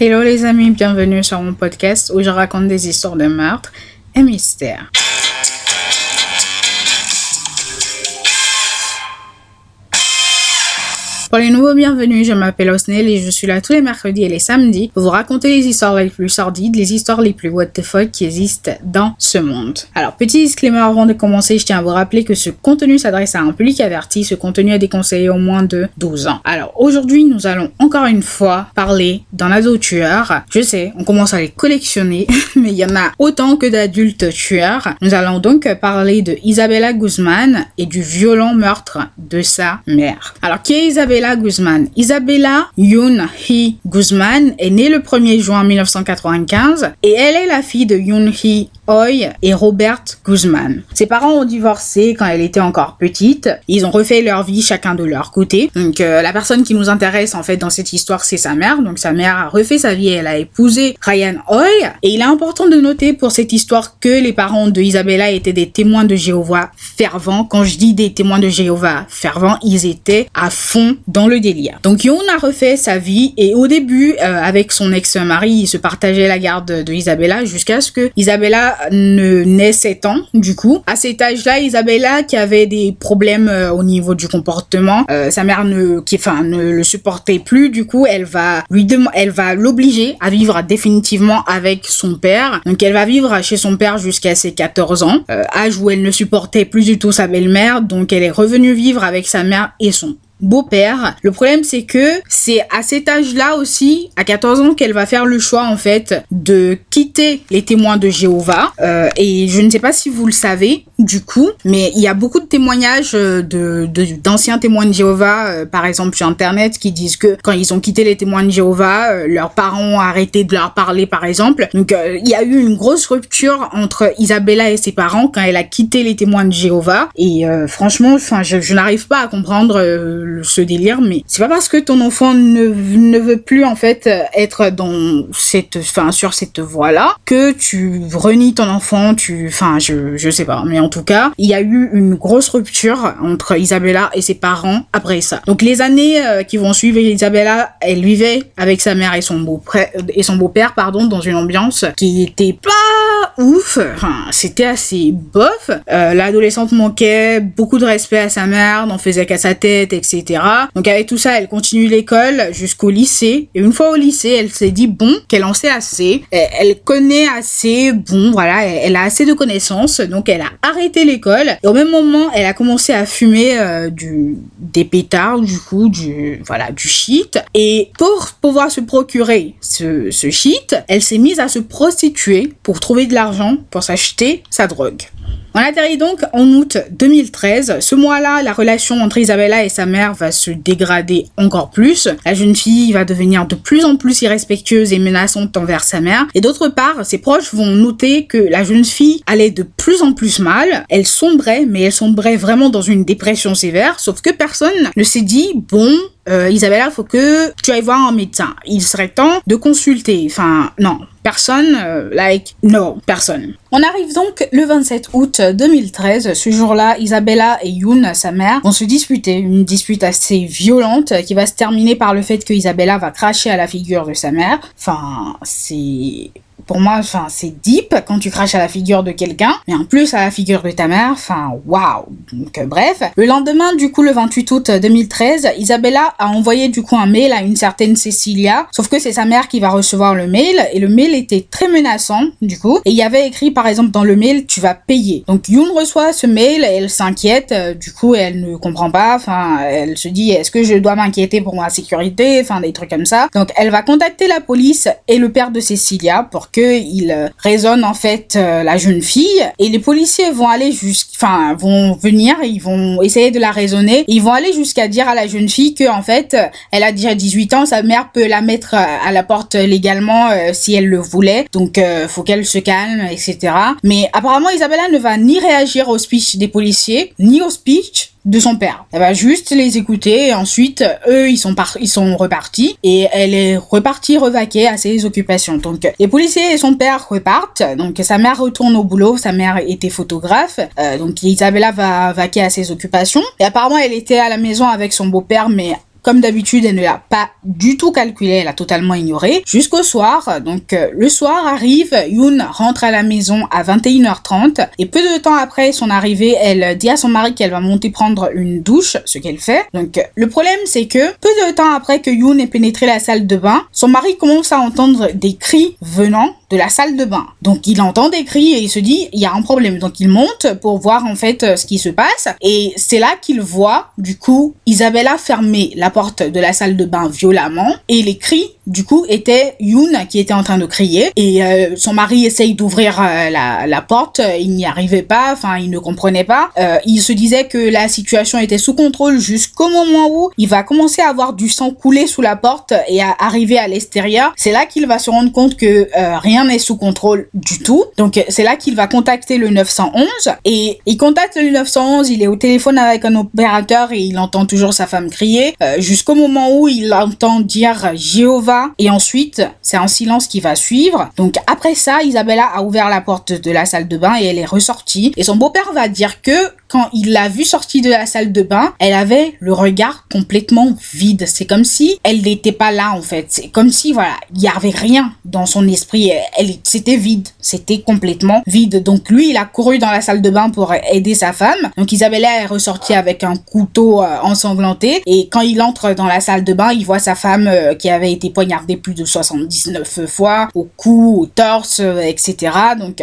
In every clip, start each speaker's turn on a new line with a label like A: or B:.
A: Hello les amis, bienvenue sur mon podcast où je raconte des histoires de meurtre et mystères. Pour les nouveaux bienvenus, je m'appelle Osnel et je suis là tous les mercredis et les samedis pour vous raconter les histoires les plus sordides, les histoires les plus what the fuck qui existent dans ce monde. Alors, petit disclaimer avant de commencer, je tiens à vous rappeler que ce contenu s'adresse à un public averti, ce contenu est déconseillé au moins de 12 ans. Alors, aujourd'hui, nous allons encore une fois parler d'un ado tueur. Je sais, on commence à les collectionner, mais il y en a autant que d'adultes tueurs. Nous allons donc parler de Isabella Guzman et du violent meurtre de sa mère. Alors, qui est Isabella Isabella Guzman. Isabella Yoon Hee Guzman est née le 1er juin 1995 et elle est la fille de Yoon Hee Hoy et Robert Guzman. Ses parents ont divorcé quand elle était encore petite. Ils ont refait leur vie chacun de leur côté. Donc euh, la personne qui nous intéresse en fait dans cette histoire, c'est sa mère. Donc sa mère a refait sa vie, elle a épousé Ryan Hoy. Et il est important de noter pour cette histoire que les parents de Isabella étaient des témoins de Jéhovah fervents. Quand je dis des témoins de Jéhovah fervents, ils étaient à fond dans le délire. Donc Yoon a refait sa vie et au début, euh, avec son ex-mari, il se partageait la garde de Isabella jusqu'à ce que Isabella ne naît 7 ans, du coup. À cet âge-là, Isabella, qui avait des problèmes euh, au niveau du comportement, euh, sa mère ne, enfin, ne le supportait plus, du coup, elle va lui elle va l'obliger à vivre définitivement avec son père. Donc, elle va vivre chez son père jusqu'à ses 14 ans, âge où elle ne supportait plus du tout sa belle-mère, donc elle est revenue vivre avec sa mère et son beau-père. Le problème c'est que c'est à cet âge-là aussi, à 14 ans, qu'elle va faire le choix en fait de quitter les témoins de Jéhovah. Euh, et je ne sais pas si vous le savez du coup, mais il y a beaucoup de témoignages euh, de d'anciens témoins de Jéhovah, euh, par exemple sur internet, qui disent que quand ils ont quitté les témoins de Jéhovah, leurs parents ont arrêté de leur parler par exemple. Donc il y a eu une grosse rupture entre Isabella et ses parents quand elle a quitté les témoins de Jéhovah. Et franchement, enfin je, je n'arrive pas à comprendre ce délire, mais c'est pas parce que ton enfant ne, ne veut plus en fait être dans cette, enfin sur cette voie-là que tu renies ton enfant, tu, enfin je, je sais pas, mais en tout cas il y a eu une grosse rupture entre Isabella et ses parents après ça. Donc les années euh, qui vont suivre, Isabella, elle vivait avec sa mère et son beau et son beau-père pardon dans une ambiance qui était pas ouf, enfin c'était assez bof. Euh, l'adolescente manquait beaucoup de respect à sa mère, n'en faisait qu'à sa tête, etc. Donc avec tout ça, elle continue l'école jusqu'au lycée. Et une fois au lycée, elle s'est dit bon, qu'elle en sait assez. Elle connaît assez, bon, voilà, elle a assez de connaissances. Donc elle a arrêté l'école. Et au même moment, elle a commencé à fumer euh, du des pétards, du coup, du voilà, du shit. Et pour pouvoir se procurer ce, ce shit, elle s'est mise à se prostituer pour trouver de l'argent pour s'acheter sa drogue. On atterrit donc en août 2013. Ce mois-là, la relation entre Isabella et sa mère va se dégrader encore plus. La jeune fille va devenir de plus en plus irrespectueuse et menaçante envers sa mère. Et d'autre part, ses proches vont noter que la jeune fille allait de plus en plus mal. Elle sombrait, mais elle sombrait vraiment dans une dépression sévère. Sauf que personne ne s'est dit, bon, euh, Isabella, faut que tu ailles voir un médecin. Il serait temps de consulter. Enfin, non, personne, euh, like, no, personne. On arrive donc le 27 août 2013. Ce jour-là, Isabella et Yoon, sa mère, vont se disputer. Une dispute assez violente qui va se terminer par le fait que Isabella va cracher à la figure de sa mère. Enfin, c'est pour moi, enfin, c'est deep quand tu craches à la figure de quelqu'un, mais en plus à la figure de ta mère, enfin, waouh. Donc, euh, bref. Le lendemain, du coup, le 28 août 2013, Isabella a envoyé, du coup, un mail à une certaine Cecilia, sauf que c'est sa mère qui va recevoir le mail, et le mail était très menaçant, du coup, et il y avait écrit, par exemple, dans le mail, tu vas payer. Donc, Yoon reçoit ce mail, et elle s'inquiète, euh, du coup, elle ne comprend pas, enfin, elle se dit, est-ce que je dois m'inquiéter pour ma sécurité, enfin, des trucs comme ça. Donc, elle va contacter la police et le père de Cecilia pour que il raisonne en fait euh, la jeune fille. Et les policiers vont aller jusqu'à enfin vont venir ils vont essayer de la raisonner. Ils vont aller jusqu'à dire à la jeune fille que en fait elle a déjà 18 ans sa mère peut la mettre à la porte légalement euh, si elle le voulait. Donc euh, faut qu'elle se calme etc mais apparemment Isabella ne va ni réagir au speech des policiers ni au speech de son père. Elle va juste les écouter et ensuite eux ils sont ils sont repartis et elle est repartie revaquer à ses occupations. Donc les policiers et son père repartent. Donc sa mère retourne au boulot. Sa mère était photographe. Euh, donc Isabella va vaquer à ses occupations et apparemment elle était à la maison avec son beau-père mais comme d'habitude, elle ne l'a pas du tout calculé, elle a totalement ignoré. Jusqu'au soir, donc euh, le soir arrive, Yoon rentre à la maison à 21h30 et peu de temps après son arrivée, elle dit à son mari qu'elle va monter prendre une douche, ce qu'elle fait. Donc le problème c'est que peu de temps après que Yoon ait pénétré la salle de bain, son mari commence à entendre des cris venant de la salle de bain. Donc il entend des cris et il se dit il y a un problème. Donc il monte pour voir en fait euh, ce qui se passe et c'est là qu'il voit du coup Isabella fermer la porte de la salle de bain violemment et les cris du coup étaient Yoon qui était en train de crier et euh, son mari essaye d'ouvrir euh, la, la, porte, il n'y arrivait pas, enfin il ne comprenait pas. il se disait que la situation était sous contrôle jusqu'au moment où il va commencer à avoir du sang couler sous la porte et à arriver à l'extérieur. C'est là qu'il va se rendre compte que rien n'est sous contrôle du tout. Donc c'est là qu'il va contacter le 911 et il contacte le 911, il est au téléphone avec un opérateur et il entend toujours sa femme crier euh, jusqu'au moment où il entend dire Jéhovah et ensuite c'est un silence qui va suivre. Donc après ça, Isabella a ouvert la porte de la salle de bain et elle est ressortie et son beau-père va dire que quand il l'a vue sortie de la salle de bain, elle avait le regard complètement vide. C'est comme si elle n'était pas là en fait. C'est comme si voilà, il y avait rien dans son esprit. Elle, c'était vide. C'était complètement vide. Donc lui, il a couru dans la salle de bain pour aider sa femme. Donc Isabella est ressortie avec un couteau euh, ensanglanté et quand il entre dans la salle de bain, il voit sa femme euh, qui avait été poignardée plus de 79 fois au cou, au torse, euh, etc. Donc,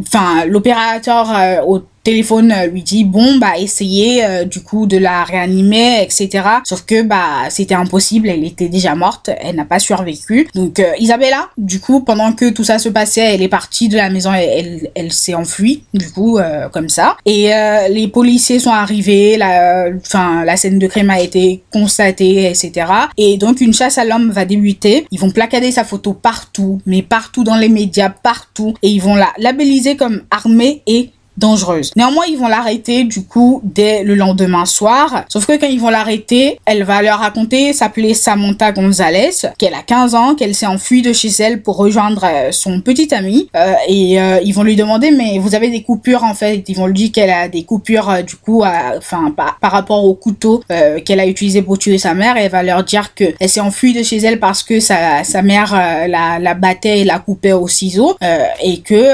A: enfin, l'opérateur au téléphone euh, lui dit bon bah essayez euh, du coup de la réanimer etc sauf que bah c'était impossible elle était déjà morte elle n'a pas survécu. Donc euh, Isabella du coup pendant que tout ça se passait elle est partie de la maison elle, elle s'est enfuie du coup comme ça. Et les policiers sont arrivés la enfin la scène de crime a été constatée etc et donc une chasse à l'homme va débuter. Ils vont placader sa photo partout mais partout dans les médias partout. Et ils vont la labelliser comme armée et dangereuse. Néanmoins, ils vont l'arrêter du coup dès le lendemain soir. Sauf que quand ils vont l'arrêter, elle va leur raconter s'appeler Samantha Gonzalez, qu'elle a 15 ans, qu'elle s'est enfuie de chez elle pour rejoindre euh, son petit ami. Euh, et euh, ils vont lui demander mais vous avez des coupures en fait? Ils vont lui dire qu'elle a des coupures du coup, enfin par, par, rapport au couteau qu'elle a utilisé pour tuer sa mère. Et elle va leur dire que elle s'est enfuie de chez elle parce que sa, sa mère la, la battait et la coupait au ciseau et que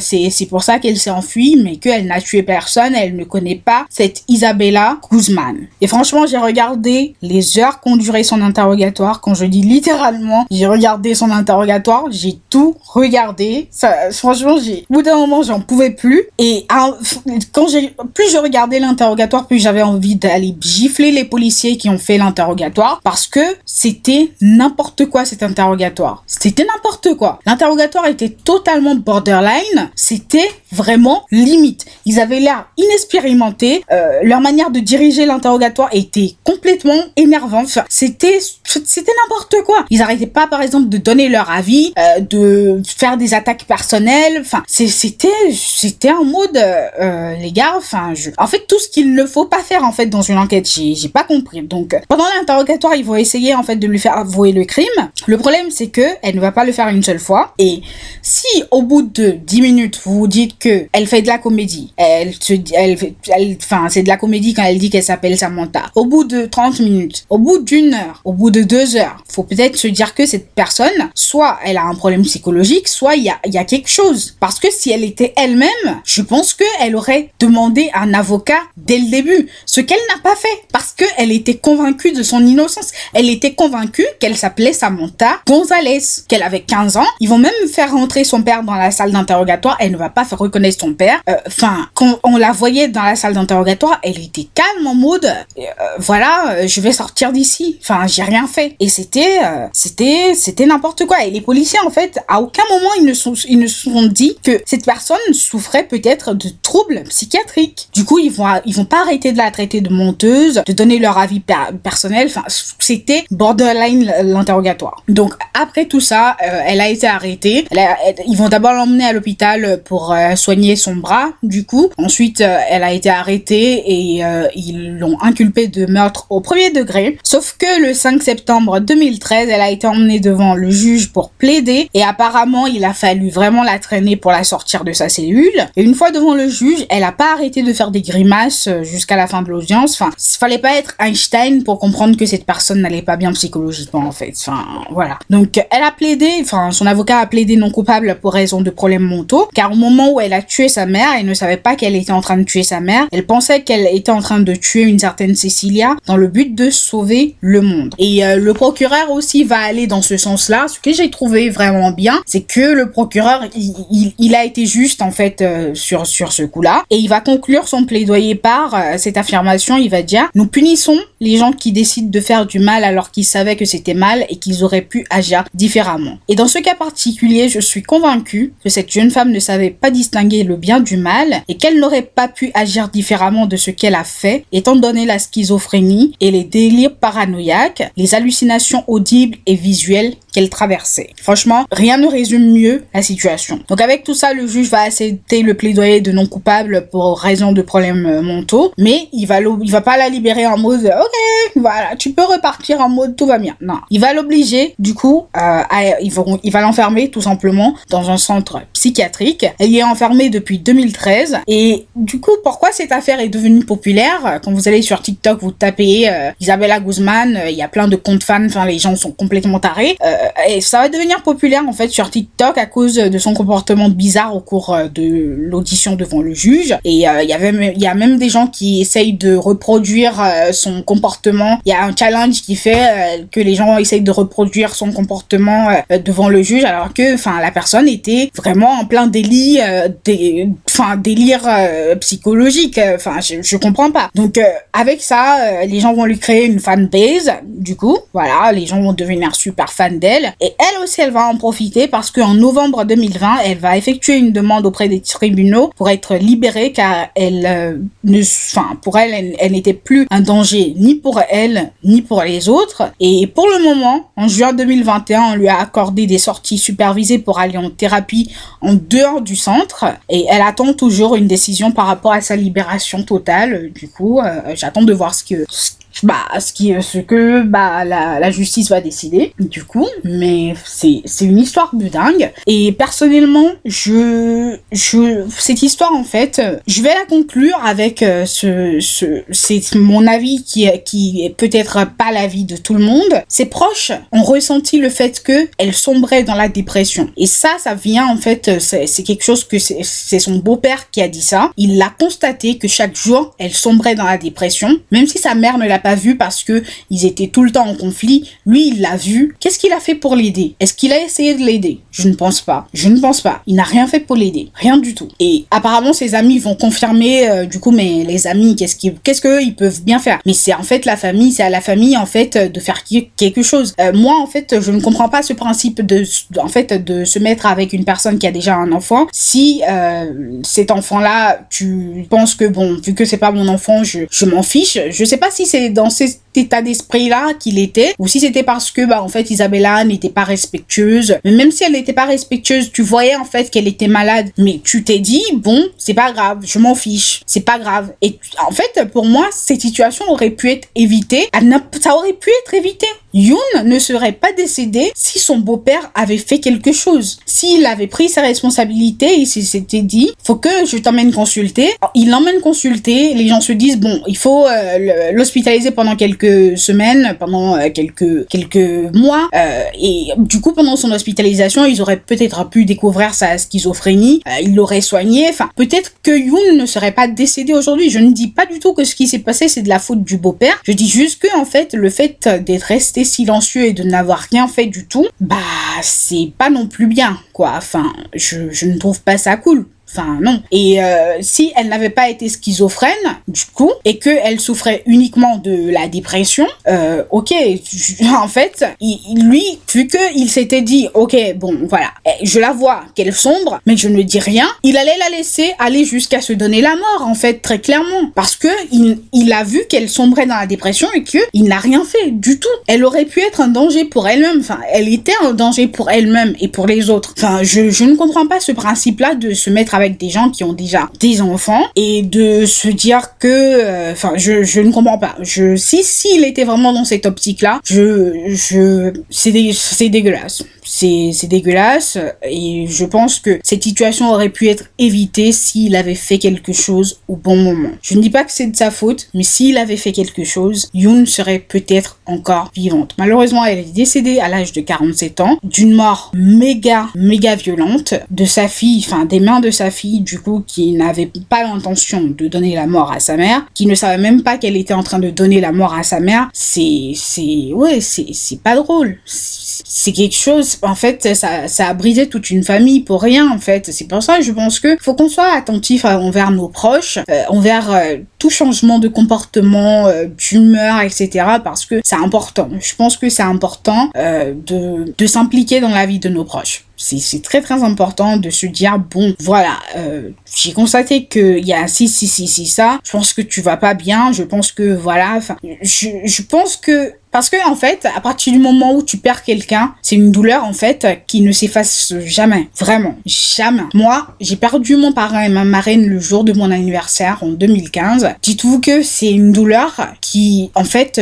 A: c'est pour ça qu'elle s'est enfuie mais qu'elle n'a tué personne, elle ne connaît pas cette Isabella Guzman. Et franchement, j'ai regardé les heures qu'ont duré son interrogatoire. Quand je dis littéralement, j'ai regardé son interrogatoire, j'ai tout regardé. Franchement, j'ai, au bout d'un moment, j'en pouvais plus. Et quand j'ai, plus je regardais l'interrogatoire, plus j'avais envie d'aller gifler les policiers qui ont fait l'interrogatoire parce que c'était n'importe quoi cet interrogatoire. C'était n'importe quoi. L'interrogatoire était totalement borderline. C'était vraiment limite. Ils avaient l'air inexpérimentés. Euh, leur manière de diriger l'interrogatoire était complètement énervante. C'était c'était n'importe quoi. Ils arrêtaient pas, par exemple, de donner leur avis, euh, de faire des attaques personnelles. Enfin, c'était c'était un mode, euh, les gars. Enfin, je... en fait, tout ce qu'il ne faut pas faire en fait dans une enquête, j'ai pas compris. Donc, pendant l'interrogatoire, ils vont essayer en fait de lui faire avouer le crime. Le problème, c'est que elle ne va pas le faire une seule fois. Et si au bout de 10 minutes, vous vous dites que elle fait de la comédie. Elle se elle, elle enfin, c'est de la comédie quand elle dit qu'elle s'appelle Samantha. Au bout de 30 minutes, au bout d'une heure, au bout de deux heures, faut peut-être se dire que cette personne, soit elle a un problème psychologique, soit il y a, y a quelque chose. Parce que si elle était elle-même, je pense qu'elle aurait demandé un avocat dès le début. Ce qu'elle n'a pas fait. Parce qu'elle était convaincue de son innocence. Elle était convaincue qu'elle s'appelait Samantha Gonzalez, qu'elle avait 15 ans. Ils vont même faire rentrer son père dans la salle d'interrogatoire. Elle ne va pas faire reconnaître son père. Euh, enfin, quand on la voyait dans la salle d'interrogatoire, elle était calme en mode, euh, voilà, euh, je vais sortir d'ici. Enfin, j'ai rien fait. Et c'était, c'était, c'était n'importe quoi. Et les policiers, en fait, à aucun moment ils ne sont, ils ne se sont dit que cette personne souffrait peut-être de troubles psychiatriques. Du coup, ils vont, ils vont pas arrêter de la traiter de menteuse, de donner leur avis personnel. Enfin, c'était borderline l'interrogatoire. Donc après tout ça, elle a été arrêtée. ils vont d'abord l'emmener à l'hôpital pour soigné son bras, du coup. Ensuite, euh, elle a été arrêtée et euh, ils l'ont inculpée de meurtre au premier degré. Sauf que le 5 septembre 2013, elle a été emmenée devant le juge pour plaider et apparemment, il a fallu vraiment la traîner pour la sortir de sa cellule. Et une fois devant le juge, elle a pas arrêté de faire des grimaces jusqu'à la fin de l'audience. Enfin, il fallait pas être Einstein pour comprendre que cette personne n'allait pas bien psychologiquement en fait. Enfin, voilà. Donc, elle a plaidé, enfin, son avocat a plaidé non coupable pour raison de problèmes mentaux, car au moment où elle a tué sa mère, elle ne savait pas qu'elle était en train de tuer sa mère. Elle pensait qu'elle était en train de tuer une certaine Cecilia dans le but de sauver le monde. Et euh, le procureur aussi va aller dans ce sens-là. Ce que j'ai trouvé vraiment bien, c'est que le procureur, il, a été juste en fait euh, sur sur ce coup-là, et il va conclure son plaidoyer par euh, cette affirmation. Il va dire nous punissons les gens qui décident de faire du mal alors qu'ils savaient que c'était mal et qu'ils auraient pu agir différemment. Et dans ce cas particulier, je suis convaincue que cette jeune femme ne savait pas distinguer le bien du mal et qu'elle n'aurait pas pu agir différemment de ce qu'elle a fait, étant donné la schizophrénie et les délires paranoïaques, les hallucinations audibles et visuelles qu'elle traversait. Franchement, rien ne résume mieux la situation. Donc avec tout ça, le juge va accepter le plaidoyer de non coupable pour raison de problèmes euh, mentaux, mais il va il va pas la libérer en mode OK, voilà, tu peux repartir en mode tout va bien. Non, il va l'obliger du coup euh, à, il va l'enfermer tout simplement dans un centre psychiatrique. Elle y est enfermée depuis 2013 et du coup, pourquoi cette affaire est devenue populaire? Quand vous allez sur TikTok, vous tapez euh, Isabella Guzman, il y a plein de comptes fans, enfin les gens sont complètement tarés. Euh, et ça va devenir populaire en fait sur TikTok à cause de son comportement bizarre au cours euh, de l'audition devant le juge. Et euh, il y avait y a même des gens qui essayent de reproduire son comportement. Il y a un challenge qui fait que les gens essayent de reproduire son comportement devant le juge alors que la personne était vraiment en plein délit des enfin délire psychologique enfin je, je comprends pas. Donc avec ça les gens vont lui créer une fanbase du coup voilà les gens vont devenir super fans d'elle et elle aussi, elle va en profiter parce qu'en novembre 2020, elle va effectuer une demande auprès des tribunaux pour être libérée car elle euh, ne, enfin, pour elle, elle, n'était plus un danger ni pour elle ni pour les autres. Et pour le moment, en juin 2021, on lui a accordé des sorties supervisées pour aller en thérapie en dehors du centre et elle attend toujours une décision par rapport à sa libération totale. Du coup, euh, j'attends de voir ce que, bah ce qui ce que bah la, la justice va décider du coup. Mais c'est une histoire de dingue. Et personnellement je je cette histoire en fait je vais la conclure avec euh, ce ce c'est mon avis qui qui est peut-être pas l'avis de tout le monde. Ses proches ont ressenti le fait que elle sombrait dans la dépression. Et ça ça vient en fait c'est quelque chose que c'est son beau-père qui a dit ça. Il l'a constaté que chaque jour elle sombrait dans la dépression même si sa mère ne l'a pas vu parce que ils étaient tout le temps en conflit. Lui, il l'a vu. Qu'est-ce qu'il a fait pour l'aider? Est-ce qu'il a essayé de l'aider? Je ne pense pas. Je ne pense pas. Il n'a rien fait pour l'aider. Rien du tout. Et apparemment, ses amis vont confirmer, euh, du coup, mais les amis, qu'est-ce qu'ils, qu'est-ce qu'eux, ils peuvent bien faire? Mais c'est en fait la famille, c'est à la famille, en fait, de faire quelque chose. Euh, moi, en fait, je ne comprends pas ce principe de, en fait, de se mettre avec une personne qui a déjà un enfant. Si euh, cet enfant-là, tu penses que, bon, vu que c'est pas mon enfant, je, je m'en fiche. Je sais pas si c'est dans cet état d'esprit-là qu'il était, ou si c'était parce que, bah, en fait, Isabella n'était pas respectueuse. Mais même si elle n'était pas respectueuse, tu voyais, en fait, qu'elle était malade. Mais tu t'es dit, bon, c'est pas grave, je m'en fiche, c'est pas grave. Et en fait, pour moi, cette situation aurait pu être évitée. Ça aurait pu être évité. Yoon ne serait pas décédé si son beau-père avait fait quelque chose. S'il avait pris sa responsabilité, il s'était dit, faut que je t'emmène consulter. Il l'emmène consulter, les gens se disent, bon, il faut euh, l'hospitaliser pendant quelques semaines, pendant euh, quelques, quelques mois. Euh, et du coup, pendant son hospitalisation, ils auraient peut-être pu découvrir sa schizophrénie, il l'aurait soigné. Enfin, peut-être que Yoon ne serait pas décédé aujourd'hui. Je ne dis pas du tout que ce qui s'est passé, c'est de la faute du beau-père. Je dis juste que, en fait, le fait d'être resté silencieux et de n'avoir rien fait du tout, bah c'est pas non plus bien, quoi. Enfin, je, je ne trouve pas ça cool. Enfin, non. Et euh, si elle n'avait pas été schizophrène, du coup, et qu'elle souffrait uniquement de la dépression, euh, ok, en fait, lui, vu qu'il s'était dit, ok, bon, voilà, je la vois qu'elle sombre, mais je ne dis rien, il allait la laisser aller jusqu'à se donner la mort, en fait, très clairement. Parce que il, il a vu qu'elle sombrait dans la dépression et qu'il n'a rien fait du tout. Elle aurait pu être un danger pour elle-même. Enfin, elle était un danger pour elle-même et pour les autres. Enfin, je, je ne comprends pas ce principe-là de se mettre avec des gens qui ont déjà des enfants et de se dire que, euh, enfin, je, je ne comprends pas. Je, si, s'il était vraiment dans cette optique-là, je, je, c'est c'est dégueulasse. C'est, c'est dégueulasse et je pense que cette situation aurait pu être évitée s'il avait fait quelque chose au bon moment. Je ne dis pas que c'est de sa faute, mais s'il avait fait quelque chose, Yoon serait peut-être encore vivante. Malheureusement, elle est décédée à l'âge de 47 ans d'une mort méga, méga violente de sa fille, enfin des mains de sa fille, du coup, qui n'avait pas l'intention de donner la mort à sa mère, qui ne savait même pas qu'elle était en train de donner la mort à sa mère. C'est, c'est, ouais, c'est, pas drôle c'est quelque chose, en fait, ça, ça a brisé toute une famille pour rien, en fait. C'est pour ça que je pense que faut qu'on soit attentif envers nos proches, euh, envers euh, tout changement de comportement, euh, d'humeur, etc. parce que c'est important. Je pense que c'est important de, de s'impliquer dans la vie de nos proches c'est très très important de se dire bon voilà euh, j'ai constaté que il y a si si si si ça je pense que tu vas pas bien je pense que voilà enfin je, je pense que parce que en fait, à partir du moment où tu perds quelqu'un, c'est une douleur en fait qui ne s'efface jamais, vraiment, jamais. Moi, j'ai perdu mon parrain et ma marraine le jour de mon anniversaire en 2015. Dites-vous que c'est une douleur qui, en fait,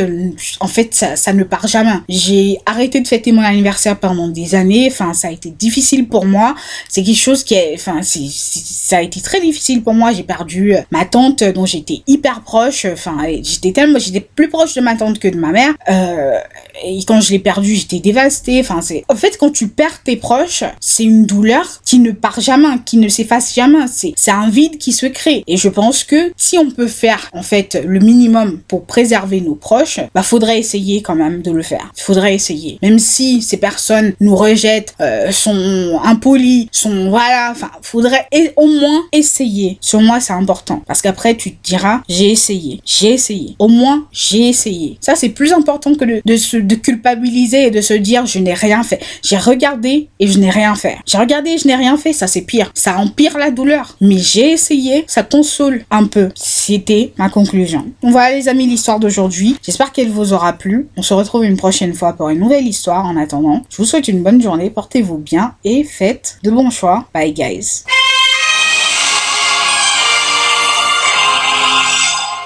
A: en fait, ça, ça ne part jamais. J'ai arrêté de fêter mon anniversaire pendant des années. Enfin, ça a été difficile pour moi. C'est quelque chose qui est, enfin, ça a été très difficile pour moi. J'ai perdu euh, ma tante dont j'étais hyper proche. Enfin, j'étais tellement, j'étais plus proche de ma tante que de ma mère. Euh, et quand je l'ai perdu, j'étais dévastée. Enfin, c'est, en fait, quand tu perds tes proches, c'est une douleur qui ne part jamais, qui ne s'efface jamais. C'est, c'est un vide qui se crée. Et je pense que si on peut faire, en fait, le minimum pour préserver nos proches, bah, faudrait essayer quand même de le faire. Faudrait essayer. Même si ces personnes nous rejettent, euh, sont impolis, sont voilà, enfin, faudrait au moins essayer. Sur moi, c'est important parce qu'après tu te diras j'ai essayé, j'ai essayé. Au moins j'ai essayé. Ça c'est plus important que de, se culpabiliser et de se dire je n'ai rien fait. J'ai regardé et je n'ai rien fait. J'ai regardé et je n'ai rien fait, ça c'est pire. Ça empire la douleur. Mais j'ai essayé, ça console un peu. C'était ma conclusion. Voilà les amis l'histoire d'aujourd'hui. J'espère qu'elle vous aura plu. On se retrouve une prochaine fois pour une nouvelle histoire. En attendant, je vous souhaite une bonne journée, portez-vous et faites de bons choix. Bye guys.